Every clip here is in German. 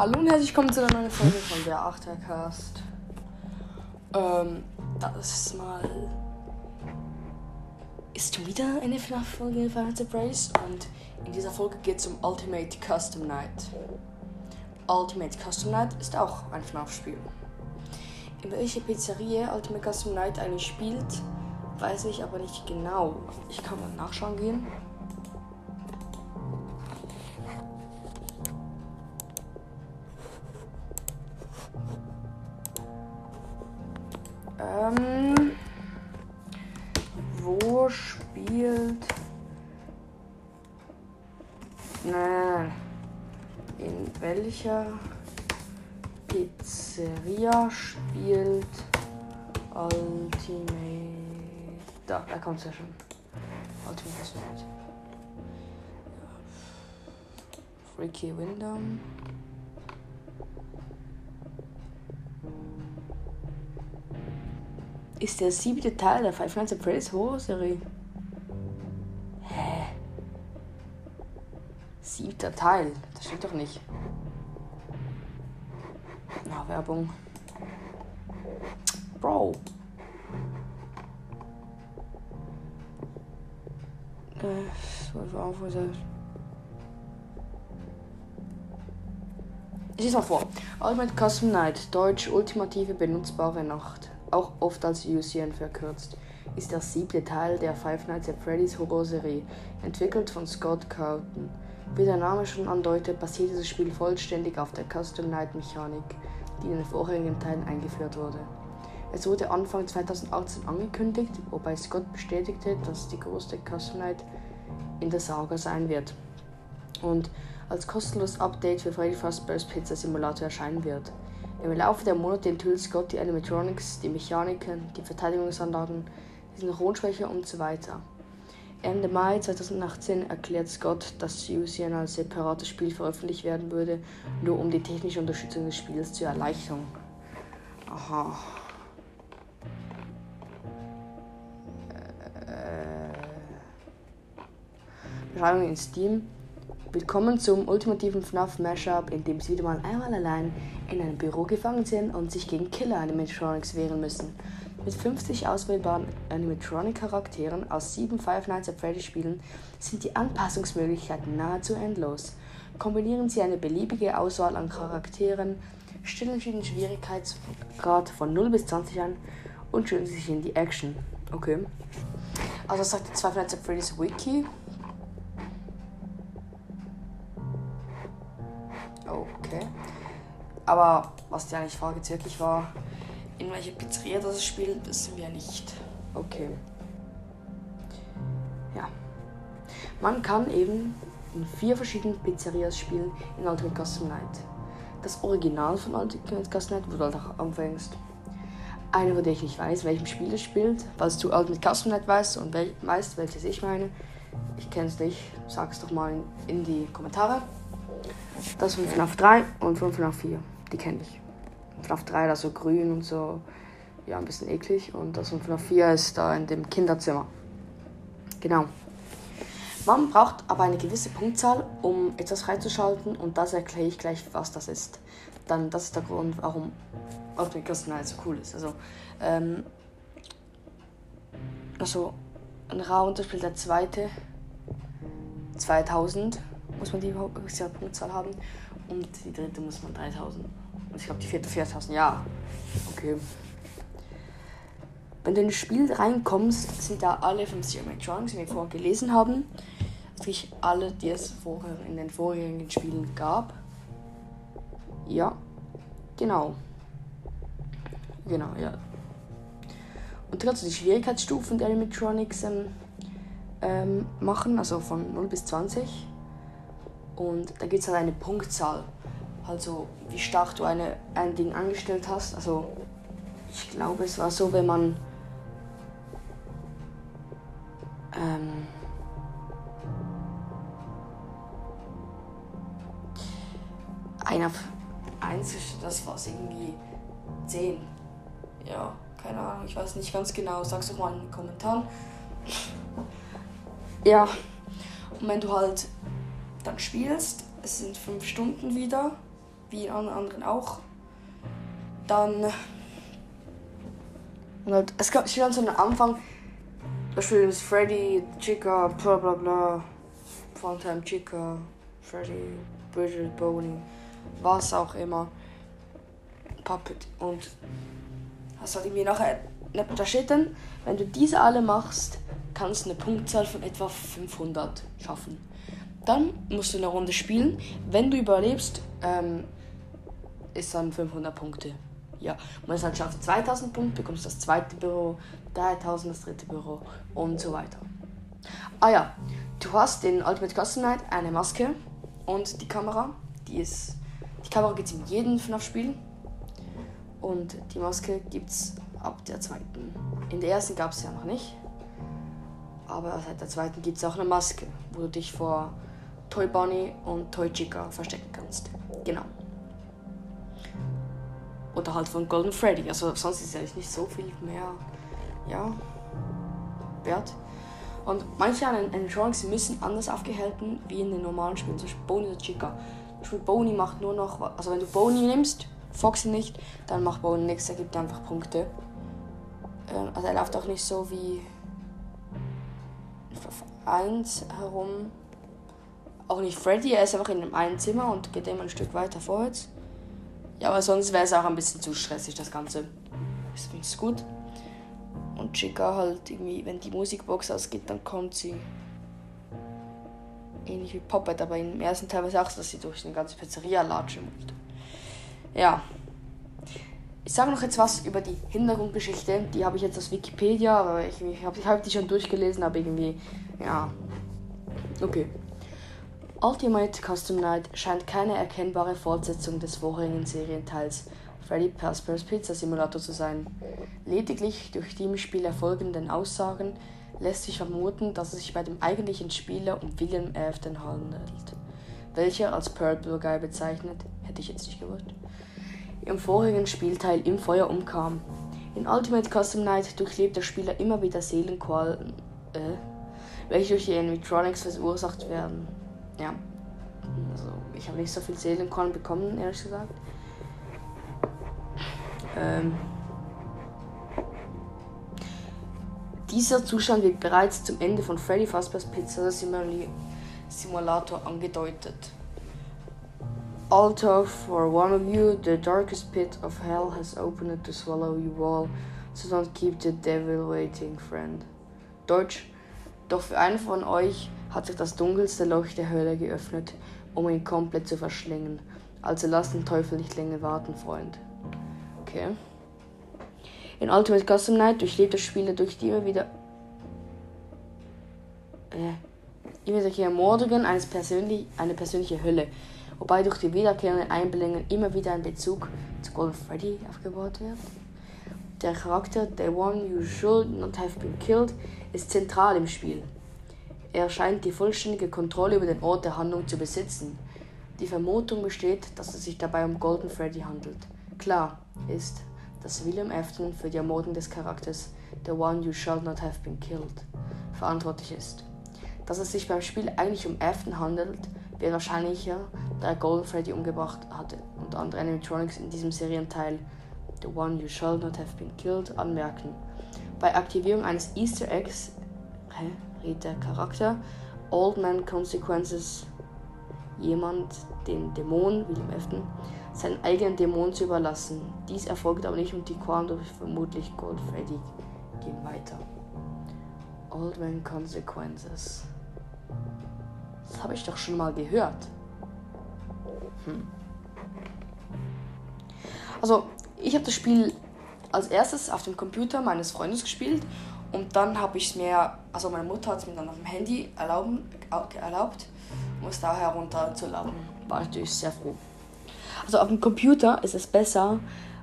Hallo und herzlich willkommen zu einer neuen Folge von der Achtercast. Ähm, das mal ist schon wieder eine FNAF-Folge Final Surprise und in dieser Folge geht es um Ultimate Custom Night. Ultimate Custom Night ist auch ein FNAF-Spiel. In welcher Pizzeria Ultimate Custom Night eigentlich spielt, weiß ich aber nicht genau. Ich kann mal nachschauen gehen. In welcher Pizzeria spielt Ultimate. Da, da kommt es ja schon. Ultimate Cosmonaut. Freaky Windham. ist der siebte Teil der Five Nights at Freddy's Horror-Serie. Siebter Teil? Das stimmt doch nicht. Na, Werbung. Bro. Äh, Ich lese mal vor. Ultimate Custom Night, Deutsch ultimative benutzbare Nacht auch oft als UCN verkürzt, ist der siebte Teil der Five Nights at Freddy's Horrorserie, entwickelt von Scott Carlton. Wie der Name schon andeutet, basiert dieses Spiel vollständig auf der Custom Night Mechanik, die in den vorherigen Teilen eingeführt wurde. Es wurde Anfang 2018 angekündigt, wobei Scott bestätigte, dass die größte Custom Night in der Saga sein wird und als kostenloses Update für Freddy Fazbear's Pizza Simulator erscheinen wird. Im Laufe der Monate enthüllt Scott die Animatronics, die Mechaniken, die Verteidigungsanlagen, die Synchronschwäche und so weiter. Ende Mai 2018 erklärt Scott, dass UCN als separates Spiel veröffentlicht werden würde, nur um die technische Unterstützung des Spiels zu erleichtern. Aha. Äh. Beschreibung in Steam. Willkommen zum ultimativen FNAF Mashup, in dem sie wieder mal einmal allein in einem Büro gefangen sind und sich gegen Killer-Animatronics wehren müssen. Mit 50 auswählbaren Animatronic-Charakteren aus sieben Five Nights at Freddy's Spielen sind die Anpassungsmöglichkeiten nahezu endlos. Kombinieren Sie eine beliebige Auswahl an Charakteren, stellen Sie den Schwierigkeitsgrad von 0 bis 20 an und stellen Sie sich in die Action. Okay. Also sagt die Five Nights at Freddy's Wiki. Okay. Aber was die eigentlich Frage jetzt wirklich war, in welcher Pizzeria das spielt, wissen wir nicht. Okay. Ja. Man kann eben in vier verschiedenen Pizzerias spielen in Ultimate Custom Night. Das Original von Ultimate Custom Night, wo du halt auch anfängst. Eine, wo ich nicht weiß, welchem Spiel es spielt, falls du Ultimate Custom Night weißt und wel weißt, welches ich meine. Ich kenne es nicht, sag es doch mal in, in die Kommentare. Das von FNAF 3 und von FNAF 4 die kenne ich. FNAF 3, da so grün und so, ja, ein bisschen eklig. Und das von FNAF 4 ist da in dem Kinderzimmer. Genau. Man braucht aber eine gewisse Punktzahl, um etwas freizuschalten und das erkläre ich gleich, was das ist. Dann, das ist der Grund, warum Ultimate Custom Night so cool ist. Also, ähm, also ein Round spielt der zweite 2000 muss man die Punktzahl haben und die dritte muss man 3000. Und ich glaube, die vierte 4000. Ja. Okay. Wenn du in das Spiel reinkommst, sind da alle 50 Electronics, die wir vorher gelesen haben. Natürlich alle, die es vorher in den vorherigen Spielen gab. Ja. Genau. Genau, ja. Und du kannst die Schwierigkeitsstufen der Animatronics ähm, ähm, machen, also von 0 bis 20. Und da gibt es halt eine Punktzahl. Also wie stark du eine, ein Ding angestellt hast. Also ich glaube, es war so, wenn man ähm, ein auf eins, das war irgendwie 10. Ja, keine Ahnung, ich weiß nicht ganz genau. Sag's doch mal in den Kommentaren. Ja, und wenn du halt dann spielst, es sind fünf Stunden wieder wie in anderen auch. Dann. Und halt, es gab schon so einen Anfang. Da spielen Freddy, Chica, bla bla bla. Funtime Chica, Freddy, Bridget, Boney, was auch immer. Puppet. Und hast halt irgendwie nachher da steht dann, wenn du diese alle machst, kannst du eine Punktzahl von etwa 500 schaffen. Dann musst du eine Runde spielen. Wenn du überlebst, ähm, ist dann 500 Punkte. Ja, und wenn es halt schafft 2000 Punkte, bekommst das zweite Büro, 3000 das dritte Büro und so weiter. Ah ja, du hast in Ultimate Custom Night eine Maske und die Kamera. Die ist. Die Kamera gibt es in jedem FNAF-Spiel. Und die Maske gibt es ab der zweiten. In der ersten gab es ja noch nicht. Aber seit der zweiten gibt es auch eine Maske, wo du dich vor Toy Bunny und Toy Chica verstecken kannst. Genau. Oder halt von Golden Freddy. Also sonst ist es nicht so viel mehr, ja, wert. Und manche Animatronics müssen anders aufgehalten wie in den normalen Spielen, zum Beispiel Boney oder Chica. Zum Beispiel Boney macht nur noch, also wenn du Boney nimmst, Foxy nicht, dann macht Boney nichts, er gibt einfach Punkte. Ähm, also er läuft auch nicht so wie auf 1 herum. Auch nicht Freddy, er ist einfach in einem Zimmer und geht immer ein Stück weiter vorwärts. Ja, aber sonst wäre es auch ein bisschen zu stressig, das Ganze. Ich finde es gut. Und Chica halt irgendwie, wenn die Musikbox ausgeht, dann kommt sie. Ähnlich wie Poppet, aber im ersten Teil war es auch so, dass sie durch eine ganze Pizzeria latschen musste. Ja. Ich sage noch jetzt was über die Hintergrundgeschichte. Die habe ich jetzt aus Wikipedia, aber ich, ich habe hab die schon durchgelesen, aber irgendwie, ja. Okay. Ultimate Custom Night scheint keine erkennbare Fortsetzung des vorherigen Serienteils Freddy Fazbear's Pizza Simulator zu sein. Lediglich durch die im Spiel erfolgenden Aussagen lässt sich vermuten, dass es sich bei dem eigentlichen Spieler um William Afton handelt, welcher als Pearl Blue Guy bezeichnet, hätte ich jetzt nicht gewusst, im vorigen Spielteil im Feuer umkam. In Ultimate Custom Night durchlebt der Spieler immer wieder Seelenqualen, äh, welche durch die Animatronics verursacht werden. Ja, also ich habe nicht so viel Seelenqualen bekommen, ehrlich gesagt. Ähm, dieser Zustand wird bereits zum Ende von Freddy Fazbear's Pizza Simulator angedeutet. Alto, for one of you, the darkest pit of hell has opened to swallow you all, so don't keep the devil waiting, friend. Deutsch. Doch für einen von euch hat sich das dunkelste Loch der Hölle geöffnet, um ihn komplett zu verschlingen. Also lasst den Teufel nicht länger warten, Freund. Okay. In Ultimate Custom Night durchlebt der Spieler durch die immer wieder. Äh, immer solche Ermordungen eines persönlich, eine persönliche Hölle wobei durch die wiederkehrenden Einblendungen immer wieder ein Bezug zu Golden Freddy aufgebaut wird. Der Charakter The One You Should Not Have Been Killed ist zentral im Spiel. Er scheint die vollständige Kontrolle über den Ort der Handlung zu besitzen. Die Vermutung besteht, dass es sich dabei um Golden Freddy handelt. Klar ist, dass William Afton für die Ermordung des Charakters The One You Shall Not Have Been Killed verantwortlich ist. Dass es sich beim Spiel eigentlich um Afton handelt, wäre wahrscheinlicher, da er Golden Freddy umgebracht hatte und andere Animatronics in diesem Serienteil The One You Shall Not Have Been Killed anmerken. Bei Aktivierung eines Easter Eggs hä, rät der Charakter Old Man Consequences jemand, den Dämon, William Afton, seinen eigenen Dämon zu überlassen. Dies erfolgt aber nicht und die Qualen durch vermutlich Gold Freddy gehen weiter. Old Man Consequences. Das habe ich doch schon mal gehört. Hm. Also, ich habe das Spiel als erstes auf dem Computer meines Freundes gespielt und dann habe ich es mir, also meine Mutter hat es mir dann auf dem Handy erlauben, erlaubt, um es da herunterzuladen. War natürlich sehr froh. Also auf dem Computer ist es besser,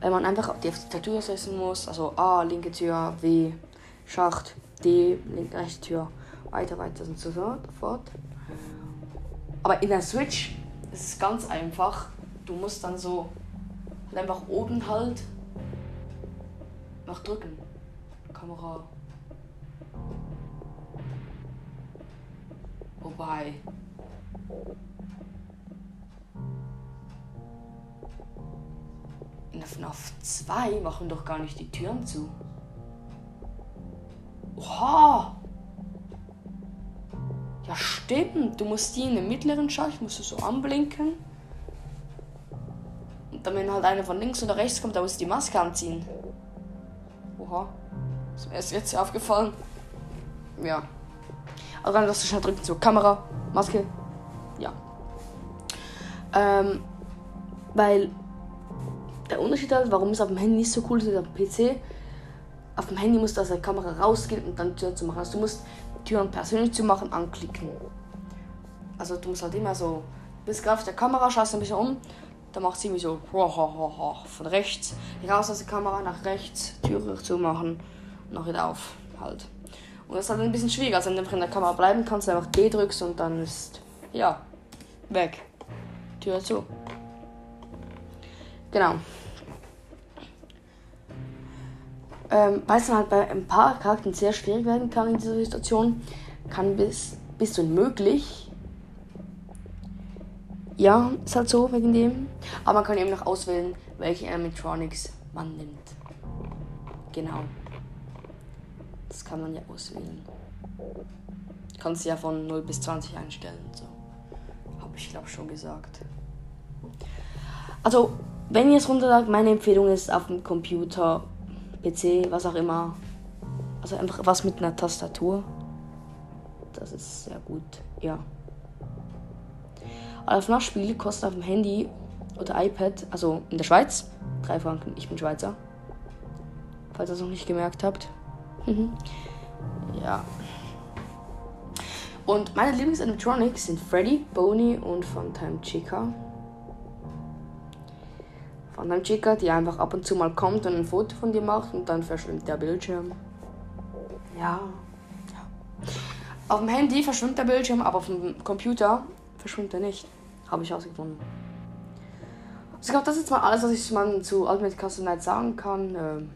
wenn man einfach auf die Tastatur setzen muss. Also A, linke Tür, W, Schacht, D, linke, rechte Tür, weiter, weiter und so fort. Aber in der Switch ist es ganz einfach. Du musst dann so halt einfach oben halt nach drücken. Kamera. Wobei. FNAF 2 machen doch gar nicht die Türen zu. Oha! Ja, stimmt. Du musst die in den mittleren Schacht, musst du so anblinken. Dann, wenn halt einer von links oder rechts kommt, da musst du die Maske anziehen. Oha. Ist mir erst jetzt aufgefallen. Ja. Also dann lass du schnell drücken, so Kamera, Maske. Ja. Ähm, weil der Unterschied halt, warum es auf dem Handy nicht so cool ist wie auf dem PC, auf dem Handy musst du aus der Kamera rausgehen und dann die Tür zu machen. Also du musst Türen persönlich zu machen, anklicken. Also du musst halt immer so, bist gerade auf der Kamera, schaust ein bisschen um, dann macht sie irgendwie so von rechts raus aus der Kamera nach rechts, Türe zu machen und noch wieder auf halt. Und das ist halt ein bisschen schwierig, als wenn du einfach in der Kamera bleiben kannst, einfach D drückst und dann ist, ja, weg. Tür zu. Genau. Ähm, weil es dann halt bei ein paar Charakteren sehr schwierig werden kann in dieser Situation, kann bis, bis unmöglich. Ja, ist halt so wegen dem. Aber man kann eben noch auswählen, welche Animatronics man nimmt. Genau. Das kann man ja auswählen. Kannst ja von 0 bis 20 einstellen. So. Habe ich glaube schon gesagt. Also, wenn ihr es runterladet, meine Empfehlung ist auf dem Computer PC, was auch immer. Also einfach was mit einer Tastatur. Das ist sehr gut, ja. Auf Nachspiel kostet auf dem Handy oder iPad, also in der Schweiz, 3 Franken. Ich bin Schweizer. Falls ihr es noch nicht gemerkt habt. Mhm. ja. Und meine Lieblings-Animatronics sind Freddy, Boney und Funtime Chica einem Chica, die einfach ab und zu mal kommt und ein Foto von dir macht und dann verschwimmt der Bildschirm. Ja. Auf dem Handy verschwimmt der Bildschirm, aber auf dem Computer verschwimmt er nicht. Habe ich herausgefunden. Also ich glaube, das ist jetzt mal alles, was ich zu Ultimate Custom Night sagen kann. Ähm,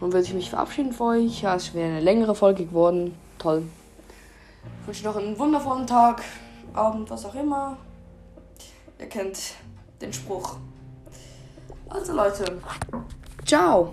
nun würde ich mich verabschieden für euch. Ja, es wäre eine längere Folge geworden. Toll. Ich wünsche noch einen wundervollen Tag, Abend, was auch immer. Ihr kennt den Spruch. Also Leute, ciao.